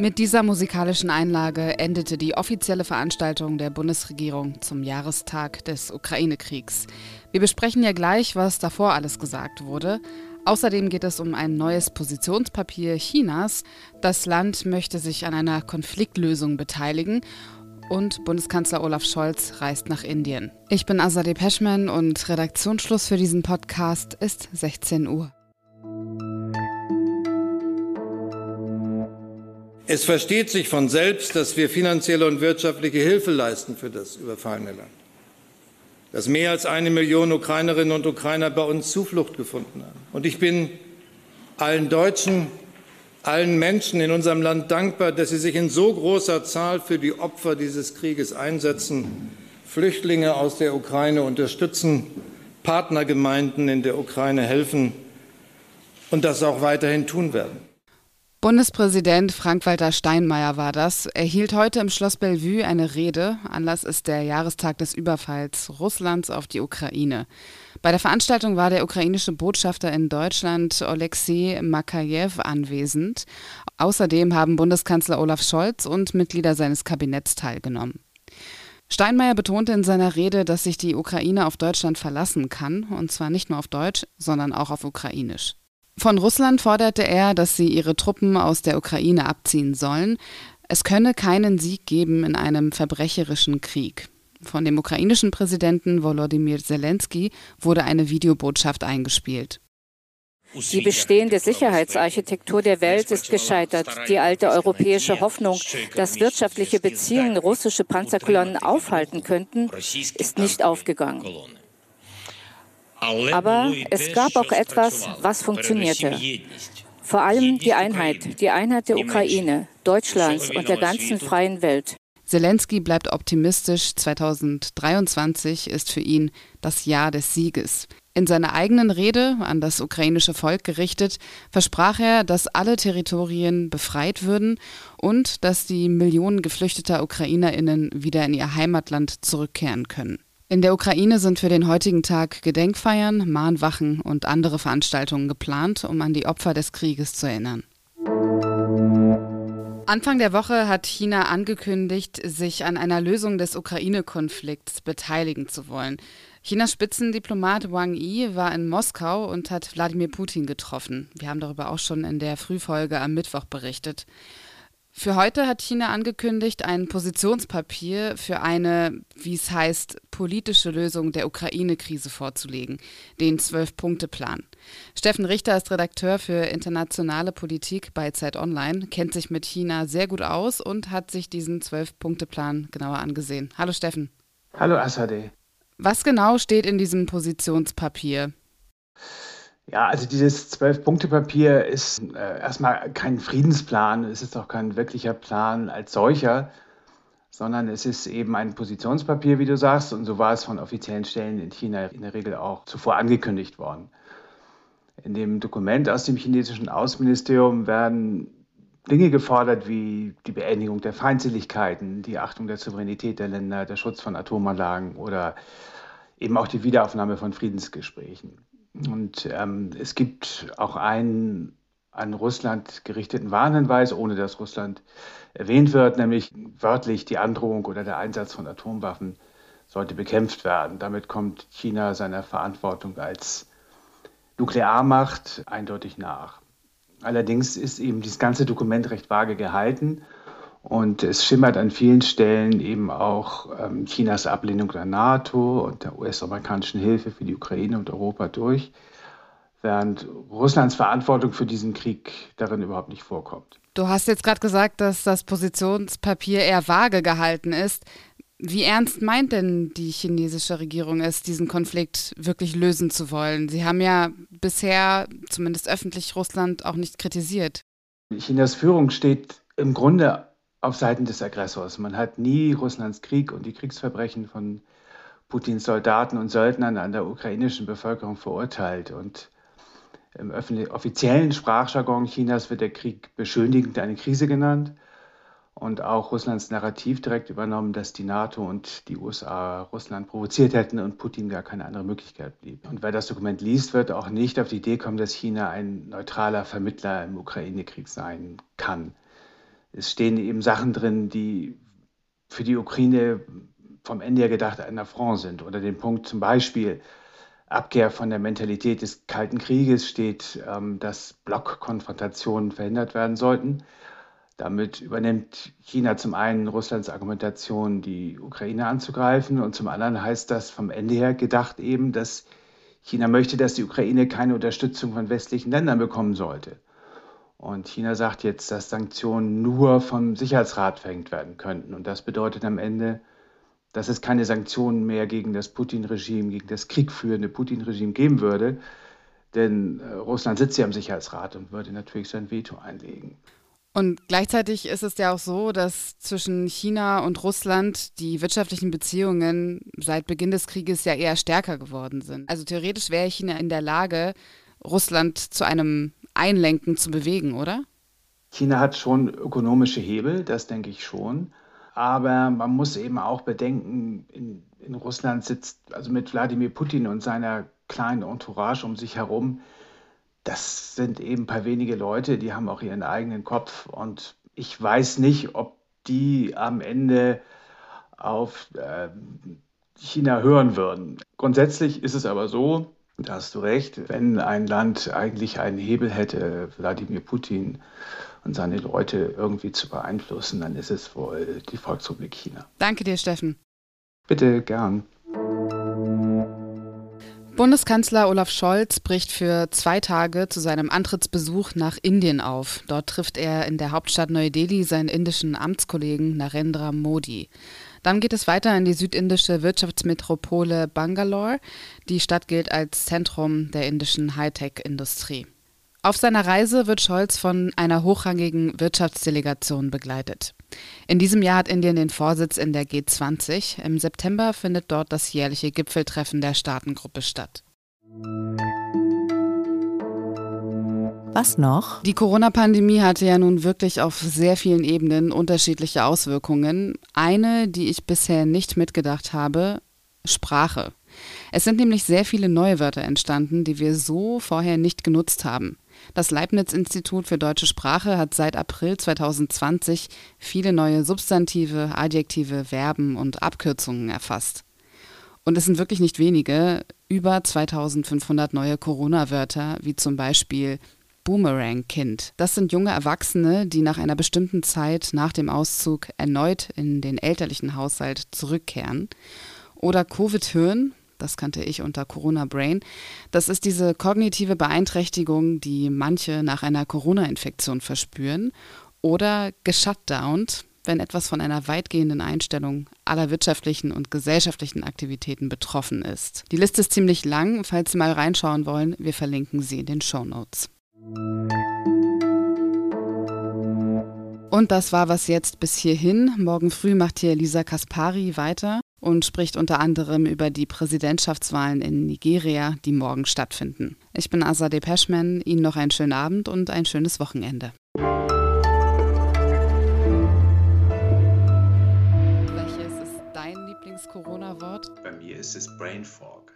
Mit dieser musikalischen Einlage endete die offizielle Veranstaltung der Bundesregierung zum Jahrestag des Ukraine-Kriegs. Wir besprechen ja gleich, was davor alles gesagt wurde. Außerdem geht es um ein neues Positionspapier Chinas. Das Land möchte sich an einer Konfliktlösung beteiligen und Bundeskanzler Olaf Scholz reist nach Indien. Ich bin Azadeh Peschman und Redaktionsschluss für diesen Podcast ist 16 Uhr. Es versteht sich von selbst, dass wir finanzielle und wirtschaftliche Hilfe leisten für das überfallene Land. Dass mehr als eine Million Ukrainerinnen und Ukrainer bei uns Zuflucht gefunden haben. Und ich bin allen Deutschen, allen Menschen in unserem Land dankbar, dass sie sich in so großer Zahl für die Opfer dieses Krieges einsetzen, Flüchtlinge aus der Ukraine unterstützen, Partnergemeinden in der Ukraine helfen und das auch weiterhin tun werden. Bundespräsident Frank-Walter Steinmeier war das. Er hielt heute im Schloss Bellevue eine Rede. Anlass ist der Jahrestag des Überfalls Russlands auf die Ukraine. Bei der Veranstaltung war der ukrainische Botschafter in Deutschland Oleksiy Makajew anwesend. Außerdem haben Bundeskanzler Olaf Scholz und Mitglieder seines Kabinetts teilgenommen. Steinmeier betonte in seiner Rede, dass sich die Ukraine auf Deutschland verlassen kann, und zwar nicht nur auf Deutsch, sondern auch auf Ukrainisch. Von Russland forderte er, dass sie ihre Truppen aus der Ukraine abziehen sollen. Es könne keinen Sieg geben in einem verbrecherischen Krieg. Von dem ukrainischen Präsidenten Volodymyr Zelensky wurde eine Videobotschaft eingespielt. Die bestehende Sicherheitsarchitektur der Welt ist gescheitert. Die alte europäische Hoffnung, dass wirtschaftliche Beziehungen russische Panzerkolonnen aufhalten könnten, ist nicht aufgegangen. Aber es gab auch etwas, was funktionierte. Vor allem die Einheit, die Einheit der Ukraine, Deutschlands und der ganzen freien Welt. Zelensky bleibt optimistisch. 2023 ist für ihn das Jahr des Sieges. In seiner eigenen Rede an das ukrainische Volk gerichtet, versprach er, dass alle Territorien befreit würden und dass die Millionen geflüchteter Ukrainerinnen wieder in ihr Heimatland zurückkehren können. In der Ukraine sind für den heutigen Tag Gedenkfeiern, Mahnwachen und andere Veranstaltungen geplant, um an die Opfer des Krieges zu erinnern. Anfang der Woche hat China angekündigt, sich an einer Lösung des Ukraine-Konflikts beteiligen zu wollen. Chinas Spitzendiplomat Wang Yi war in Moskau und hat Wladimir Putin getroffen. Wir haben darüber auch schon in der Frühfolge am Mittwoch berichtet. Für heute hat China angekündigt, ein Positionspapier für eine, wie es heißt, politische Lösung der Ukraine-Krise vorzulegen, den Zwölf-Punkte-Plan. Steffen Richter ist Redakteur für internationale Politik bei Zeit Online, kennt sich mit China sehr gut aus und hat sich diesen Zwölf-Punkte-Plan genauer angesehen. Hallo Steffen. Hallo Asade. Was genau steht in diesem Positionspapier? Ja, also dieses Zwölf-Punkte-Papier ist äh, erstmal kein Friedensplan, es ist auch kein wirklicher Plan als solcher, sondern es ist eben ein Positionspapier, wie du sagst, und so war es von offiziellen Stellen in China in der Regel auch zuvor angekündigt worden. In dem Dokument aus dem chinesischen Außenministerium werden Dinge gefordert wie die Beendigung der Feindseligkeiten, die Achtung der Souveränität der Länder, der Schutz von Atomanlagen oder eben auch die Wiederaufnahme von Friedensgesprächen. Und ähm, es gibt auch einen an Russland gerichteten Warnhinweis, ohne dass Russland erwähnt wird, nämlich wörtlich die Androhung oder der Einsatz von Atomwaffen sollte bekämpft werden. Damit kommt China seiner Verantwortung als Nuklearmacht eindeutig nach. Allerdings ist eben dieses ganze Dokument recht vage gehalten und es schimmert an vielen Stellen eben auch ähm, Chinas Ablehnung der NATO und der US-amerikanischen Hilfe für die Ukraine und Europa durch, während Russlands Verantwortung für diesen Krieg darin überhaupt nicht vorkommt. Du hast jetzt gerade gesagt, dass das Positionspapier eher vage gehalten ist. Wie ernst meint denn die chinesische Regierung es, diesen Konflikt wirklich lösen zu wollen? Sie haben ja bisher, zumindest öffentlich, Russland auch nicht kritisiert. Chinas Führung steht im Grunde auf Seiten des Aggressors. Man hat nie Russlands Krieg und die Kriegsverbrechen von Putins Soldaten und Söldnern an der ukrainischen Bevölkerung verurteilt. Und im offiziellen Sprachjargon Chinas wird der Krieg beschönigend eine Krise genannt. und auch Russlands Narrativ direkt übernommen, dass die NATO und die USA Russland provoziert hätten und Putin gar keine andere Möglichkeit blieb. Und wer das Dokument liest, wird auch nicht auf die Idee kommen, dass China ein neutraler Vermittler im Ukraine-Krieg sein kann. Es stehen eben Sachen drin, die für die Ukraine vom Ende her gedacht ein Affront sind. Unter dem Punkt zum Beispiel Abkehr von der Mentalität des Kalten Krieges steht, ähm, dass Blockkonfrontationen verhindert werden sollten damit übernimmt China zum einen Russlands Argumentation, die Ukraine anzugreifen, und zum anderen heißt das vom Ende her gedacht eben, dass China möchte, dass die Ukraine keine Unterstützung von westlichen Ländern bekommen sollte. Und China sagt jetzt, dass Sanktionen nur vom Sicherheitsrat verhängt werden könnten. Und das bedeutet am Ende, dass es keine Sanktionen mehr gegen das Putin-Regime, gegen das kriegführende Putin-Regime geben würde. Denn äh, Russland sitzt ja im Sicherheitsrat und würde natürlich sein Veto einlegen. Und gleichzeitig ist es ja auch so, dass zwischen China und Russland die wirtschaftlichen Beziehungen seit Beginn des Krieges ja eher stärker geworden sind. Also theoretisch wäre China in der Lage, Russland zu einem Einlenken zu bewegen, oder? China hat schon ökonomische Hebel, das denke ich schon. Aber man muss eben auch bedenken, in, in Russland sitzt, also mit Wladimir Putin und seiner kleinen Entourage um sich herum, das sind eben ein paar wenige Leute, die haben auch ihren eigenen Kopf. Und ich weiß nicht, ob die am Ende auf äh, China hören würden. Grundsätzlich ist es aber so, da hast du recht, wenn ein Land eigentlich einen Hebel hätte, Wladimir Putin und seine Leute irgendwie zu beeinflussen, dann ist es wohl die Volksrepublik China. Danke dir, Steffen. Bitte, gern. Bundeskanzler Olaf Scholz bricht für zwei Tage zu seinem Antrittsbesuch nach Indien auf. Dort trifft er in der Hauptstadt Neu-Delhi seinen indischen Amtskollegen Narendra Modi. Dann geht es weiter in die südindische Wirtschaftsmetropole Bangalore. Die Stadt gilt als Zentrum der indischen Hightech-Industrie. Auf seiner Reise wird Scholz von einer hochrangigen Wirtschaftsdelegation begleitet. In diesem Jahr hat Indien den Vorsitz in der G20. Im September findet dort das jährliche Gipfeltreffen der Staatengruppe statt. Was noch? Die Corona-Pandemie hatte ja nun wirklich auf sehr vielen Ebenen unterschiedliche Auswirkungen. Eine, die ich bisher nicht mitgedacht habe, Sprache. Es sind nämlich sehr viele neue Wörter entstanden, die wir so vorher nicht genutzt haben. Das Leibniz-Institut für deutsche Sprache hat seit April 2020 viele neue Substantive, Adjektive, Verben und Abkürzungen erfasst. Und es sind wirklich nicht wenige, über 2500 neue Corona-Wörter, wie zum Beispiel Boomerang-Kind. Das sind junge Erwachsene, die nach einer bestimmten Zeit nach dem Auszug erneut in den elterlichen Haushalt zurückkehren. Oder Covid-Hirn, das kannte ich unter Corona Brain. Das ist diese kognitive Beeinträchtigung, die manche nach einer Corona-Infektion verspüren. Oder geshutdownt, wenn etwas von einer weitgehenden Einstellung aller wirtschaftlichen und gesellschaftlichen Aktivitäten betroffen ist. Die Liste ist ziemlich lang. Falls Sie mal reinschauen wollen, wir verlinken sie in den Show Notes. Und das war was jetzt bis hierhin. Morgen früh macht hier Lisa Kaspari weiter und spricht unter anderem über die Präsidentschaftswahlen in Nigeria, die morgen stattfinden. Ich bin Azadeh Peschman, Ihnen noch einen schönen Abend und ein schönes Wochenende. Welches ist dein Lieblings-Corona-Wort? Bei mir ist es Brain Fog.